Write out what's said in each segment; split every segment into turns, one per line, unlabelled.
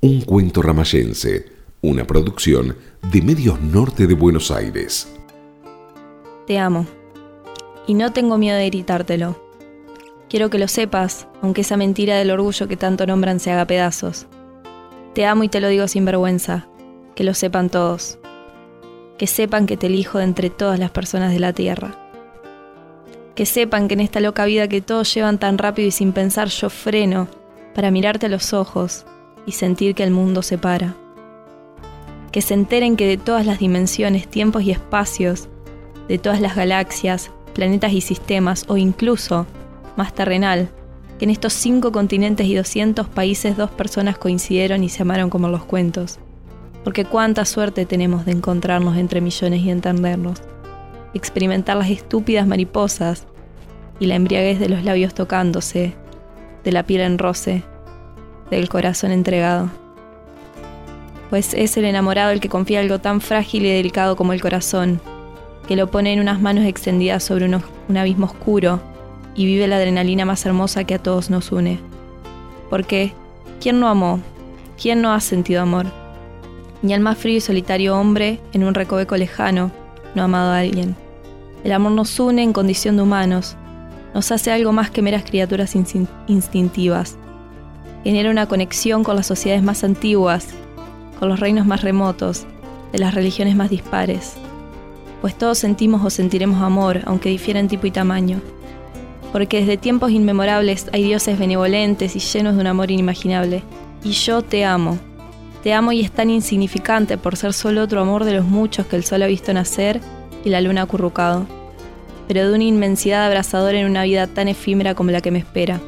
Un cuento ramayense, una producción de Medios Norte de Buenos Aires.
Te amo. Y no tengo miedo de gritártelo. Quiero que lo sepas, aunque esa mentira del orgullo que tanto nombran se haga pedazos. Te amo y te lo digo sin vergüenza. Que lo sepan todos. Que sepan que te elijo de entre todas las personas de la tierra. Que sepan que en esta loca vida que todos llevan tan rápido y sin pensar yo freno para mirarte a los ojos y sentir que el mundo se para. Que se enteren que de todas las dimensiones, tiempos y espacios, de todas las galaxias, planetas y sistemas, o incluso, más terrenal, que en estos cinco continentes y 200 países dos personas coincidieron y se amaron como los cuentos. Porque cuánta suerte tenemos de encontrarnos entre millones y entendernos. Experimentar las estúpidas mariposas y la embriaguez de los labios tocándose, de la piel en roce, del corazón entregado. Pues es el enamorado el que confía algo tan frágil y delicado como el corazón, que lo pone en unas manos extendidas sobre un abismo oscuro y vive la adrenalina más hermosa que a todos nos une. Porque, ¿quién no amó? ¿Quién no ha sentido amor? Ni el más frío y solitario hombre, en un recoveco lejano, no ha amado a alguien. El amor nos une en condición de humanos, nos hace algo más que meras criaturas instintivas. Genera una conexión con las sociedades más antiguas, con los reinos más remotos, de las religiones más dispares. Pues todos sentimos o sentiremos amor, aunque difiera en tipo y tamaño. Porque desde tiempos inmemorables hay dioses benevolentes y llenos de un amor inimaginable. Y yo te amo. Te amo y es tan insignificante por ser solo otro amor de los muchos que el sol ha visto nacer y la luna acurrucado pero de una inmensidad abrazadora en una vida tan efímera como la que me espera.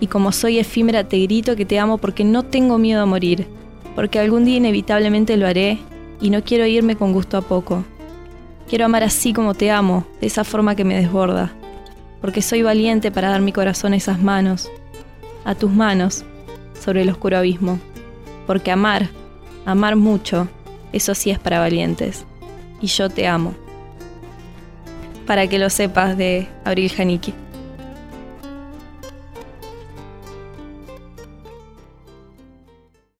Y como soy efímera, te grito que te amo porque no tengo miedo a morir, porque algún día inevitablemente lo haré y no quiero irme con gusto a poco. Quiero amar así como te amo, de esa forma que me desborda, porque soy valiente para dar mi corazón a esas manos, a tus manos, sobre el oscuro abismo. Porque amar, amar mucho, eso sí es para valientes. Y yo te amo para que lo sepas de Abril Janiki.